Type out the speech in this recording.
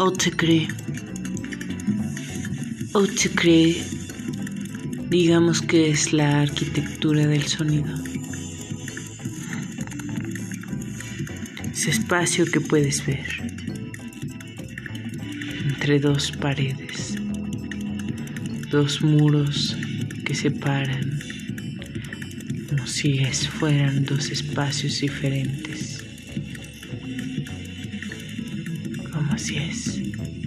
Autocree. Autocree, digamos que es la arquitectura del sonido. Ese espacio que puedes ver entre dos paredes, dos muros que separan como si fueran dos espacios diferentes. Así es.